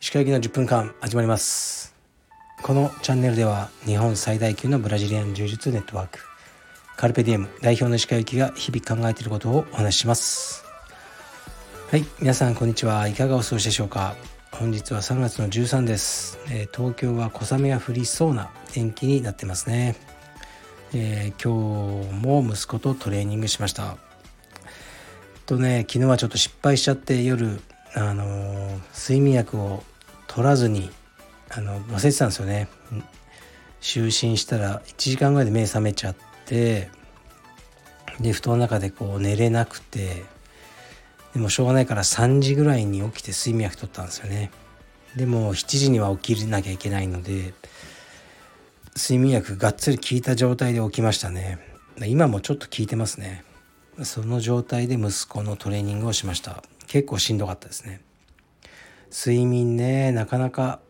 石川行きの10分間始まります。このチャンネルでは日本最大級のブラジリアン柔術ネットワークカルペディエム代表の石川行きが日々考えていることをお話しします。はい皆さんこんにちは。いかがお過ごしでしょうか。本日は3月の13です、えー、東京は小雨が降りそうな天気になってますね、えー、今日も息子とトレーニングしました。とね昨日はちょっと失敗しちゃって夜あのー、睡眠薬を取らずにあの忘れてたんですよね。就寝したら1時間ぐらいで目覚めちゃってで布団の中でこう寝れなくてでもしょうがないから3時ぐらいに起きて睡眠薬取ったんですよね。でも7時には起きなきゃいけないので睡眠薬がっつり効いた状態で起きましたね。今もちょっと効いてますね。その状態で息子のトレーニングをしました。結構しんどかったですね。睡眠ねなかなか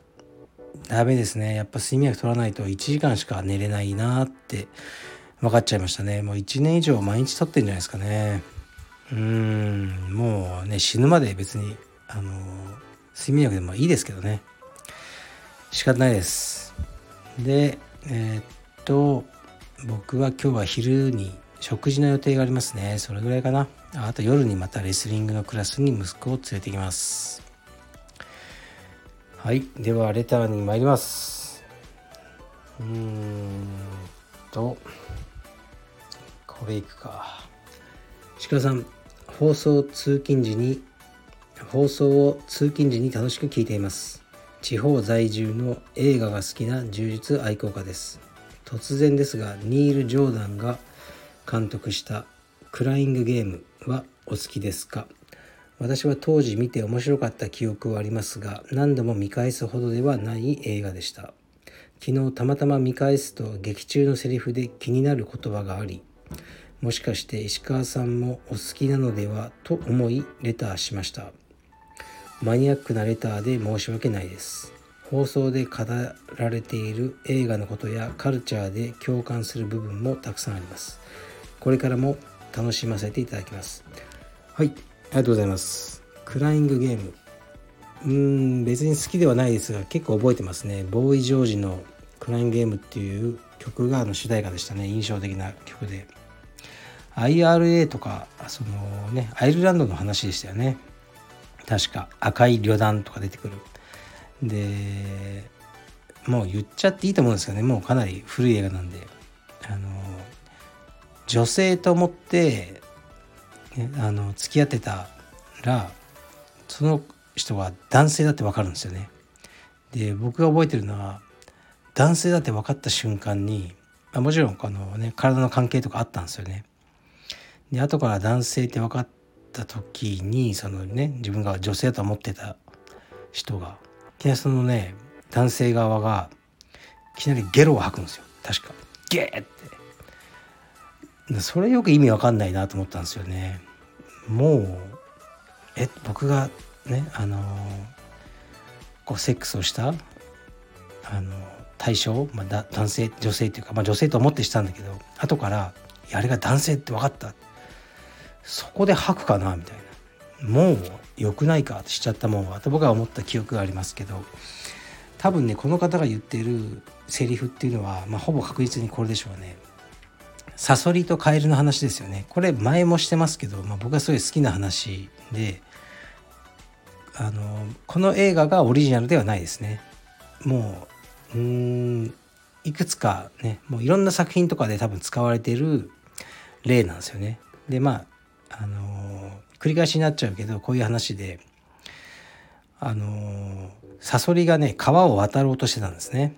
ダメですね。やっぱ睡眠薬取らないと1時間しか寝れないなって分かっちゃいましたね。もう1年以上毎日取ってんじゃないですかね。うーんもうね死ぬまで別にあの睡眠薬でもいいですけどね。仕方ないです。でえー、っと僕は今日は昼に食事の予定がありますね。それぐらいかな。あと夜にまたレスリングのクラスに息子を連れてきます。はい。ではレターに参ります。うーんとこれいくか。鹿さん放送通勤時に放送を通勤時に楽しく聞いています。地方在住の映画が好きな柔術愛好家です。突然ですがニール・ジョーダンが監督したクライングゲームはお好きですか？私は当時見て面白かった記憶はありますが何度も見返すほどではない映画でした。昨日たまたま見返すと劇中のセリフで気になる言葉がありもしかして石川さんもお好きなのではと思いレターしました。マニアックなレターで申し訳ないです。放送で語られている映画のことやカルチャーで共感する部分もたくさんあります。これからも楽しませていただきます。はいありがとうございます。クライングゲーム。うーん別に好きではないですが結構覚えてますね。ボーイ・ジョージのクライングゲームっていう曲があの主題歌でしたね。印象的な曲で。IRA とかそのねアイルランドの話でしたよね。確か赤い旅団とか出てくる。でもう言っちゃっていいと思うんですけどね。もうかなり古い映画なんで。あの女性と思って、あの付き合ってたらその人が男性だって分かるんですよね。で僕が覚えてるのは男性だって分かった瞬間にもちろんあの、ね、体の関係とかあったんですよね。で後から男性って分かった時にそのね自分が女性だと思ってた人がいきなりそのね男性側がいきなりゲロを吐くんですよ。確か。ゲーって。それよく意味わかんないなと思ったんですよね。もうえ僕がねあのこうセックスをしたあの対象、まあ、男性女性っていうか、まあ、女性と思ってしたんだけど後からあれが男性って分かった。そこで吐くかなみたいなもう良くないかしちゃったもんはと僕は思った記憶がありますけど多分ねこの方が言ってるセリフっていうのは、まあ、ほぼ確実にこれでしょうね。サソリとカエルの話ですよね。これ前もしてますけど、まあ、僕はすごい好きな話であのこの映画がオリジナルではないですね。もううんいくつかねもういろんな作品とかで多分使われてる例なんですよね。でまああの繰り返しになっちゃうけどこういう話であのサソリがね川を渡ろうとしてたんですね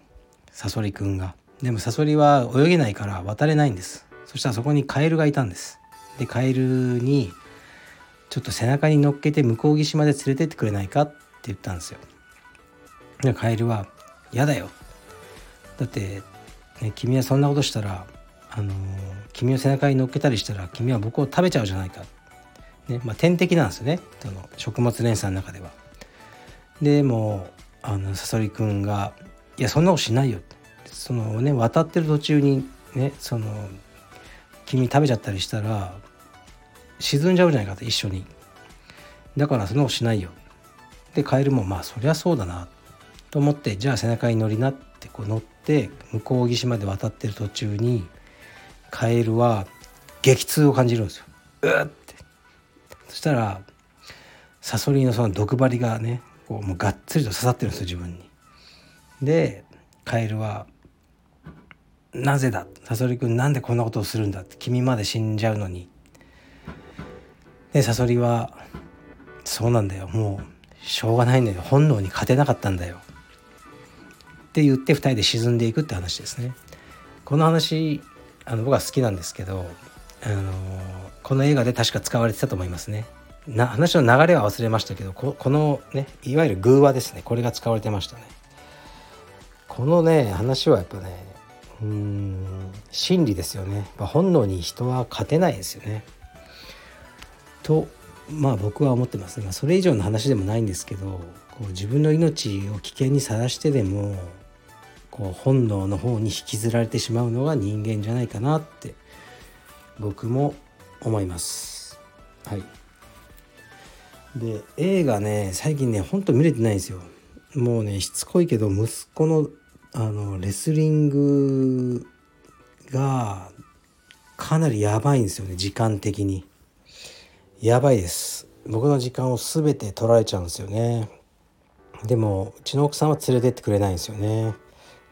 サソリくんが。でもサソリは泳げないから渡れないんです。そしたらそこにカエルがいたんです。でカエルにちょっと背中に乗っけて向こう岸まで連れてってくれないかって言ったんですよ。でカエルは「嫌だよ」だって、ね、君はそんなことしたらあの君を背中に乗っけたりしたら君は僕を食べちゃうじゃないか、ねまあ、天敵なんですよね。その食物連鎖の中では。でもあのサソリくんが「いやそんなことしないよ」そのね渡ってる途中にねその君食べちゃったりしたら沈んじゃうじゃないかと一緒に。だからそんなことしないよ。でカエルもまあそりゃそうだな。と思ってじゃあ背中に乗りなってこう乗って向こう岸まで渡ってる途中にカエルは激痛を感じるんですよ。うってそしたらサソリのその毒針がねこうもうがっつりと刺さってるんですよ自分に。でカエルは「なぜだ？サソリ君なんでこんなことをするんだ」って君まで死んじゃうのに。でサソリは「そうなんだよもうしょうがないんだよ本能に勝てなかったんだよ」って言って2人で沈んでいくって話ですね。この話あの僕は好きなんですけど、あのこの映画で確か使われてたと思いますね。な話の流れは忘れましたけどこのねいわゆる偶話ですねこれが使われてましたね。このね話はやっぱねうん真理ですよね。本能に人は勝てないですよね。とまあ僕は思ってますね。まあ、それ以上の話でもないんですけどこう自分の命を危険にさらしてでもこう本能の方に引きずられてしまうのが人間じゃないかなって僕も思います。はい、で映画ね最近ねほんと見れてないんですよ。もうねしつこいけど息子のあのレスリングがかなりやばいんですよね時間的に。やばいです。僕の時間を全て取られちゃうんですよね。でもうちの奥さんは連れてってくれないんですよね。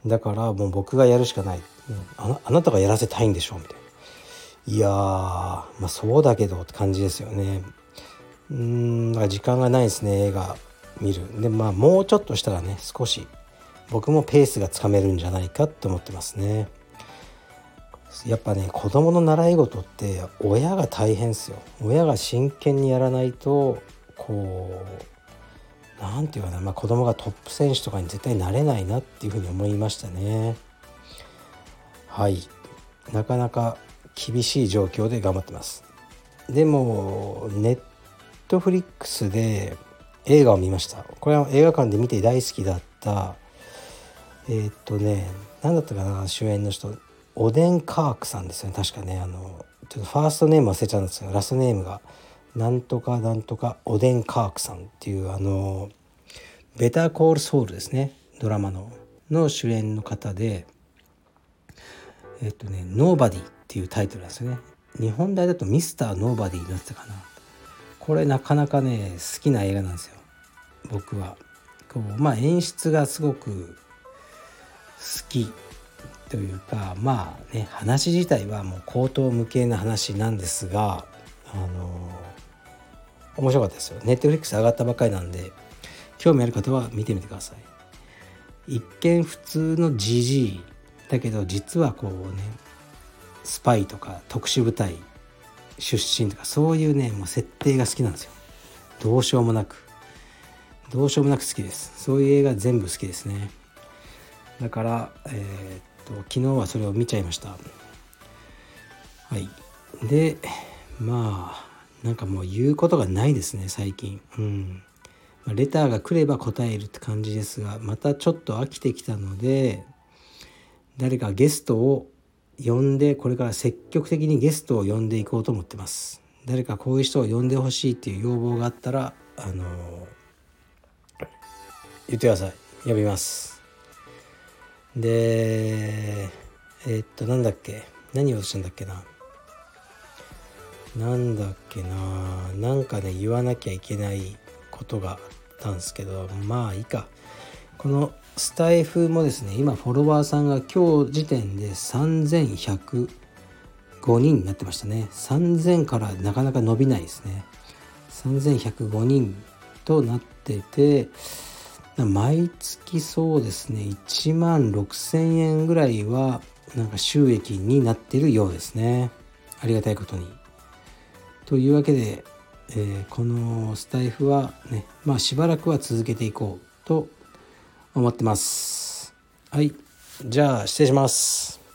だからもう僕がやるしかない、うん、ああなたがやらせたいんでしょみたいな。いやまあそうだけどって感じですよね。うんだから時間がないですね映画見る。でまあもうちょっとしたらね少し僕もペースがつかめるんじゃないかって思ってますね。やっぱね子供の習い事って親が大変ですよ。親が真剣にやらないとこう何て言うかな、まあ、子供がトップ選手とかに絶対なれないなっていうふうに思いましたね。はい。なかなか厳しい状況で頑張ってます。でもネットフリックスで映画を見ました。これは映画館で見て大好きだったえー、っとね何だったかな主演の人オデン・カークさんですよね。確かねあのちょっとファーストネーム忘れちゃうんですけどラストネームがなんとかなんとかオデン・カークさんっていうあのベターコールソウルですね。ドラマの。の主演の方でえっとね「ノーバディ」っていうタイトルなんですよね。日本題だと「ミスターノーバディ」になってたかな。これなかなかね好きな映画なんですよ。僕は。こうまあ演出がすごく好きというかまあね話自体はもう口頭無形な話なんですがあの面白かったですよ。ネットフリックス上がったばっかりなんで、興味ある方は見てみてください。一見普通の GG だけど、実はこうね、スパイとか特殊部隊出身とか、そういうね、もう設定が好きなんですよ。どうしようもなく。どうしようもなく好きです。そういう映画全部好きですね。だから、えー、っと、昨日はそれを見ちゃいました。はい。で、まあ、なんかもう言うことがないですね最近。うん。レターが来れば答えるって感じですがまたちょっと飽きてきたので誰かゲストを呼んでこれから積極的にゲストを呼んでいこうと思ってます。誰かこういう人を呼んでほしいっていう要望があったらあの言ってください。呼びます。でえー、っとなんだっけ？何をしたんだっけな？なんだっけな。なんかね言わなきゃいけないことがあったんですけどまあいいか。このスタイフもですね今フォロワーさんが今日時点で3105人になってましたね。3000からなかなか伸びないですね。3105人となってて毎月そうですね1万6000円ぐらいはなんか収益になってるようですね。ありがたいことに。というわけで、えー、このスタイフはねまあしばらくは続けていこうと思ってます。はいじゃあ失礼します。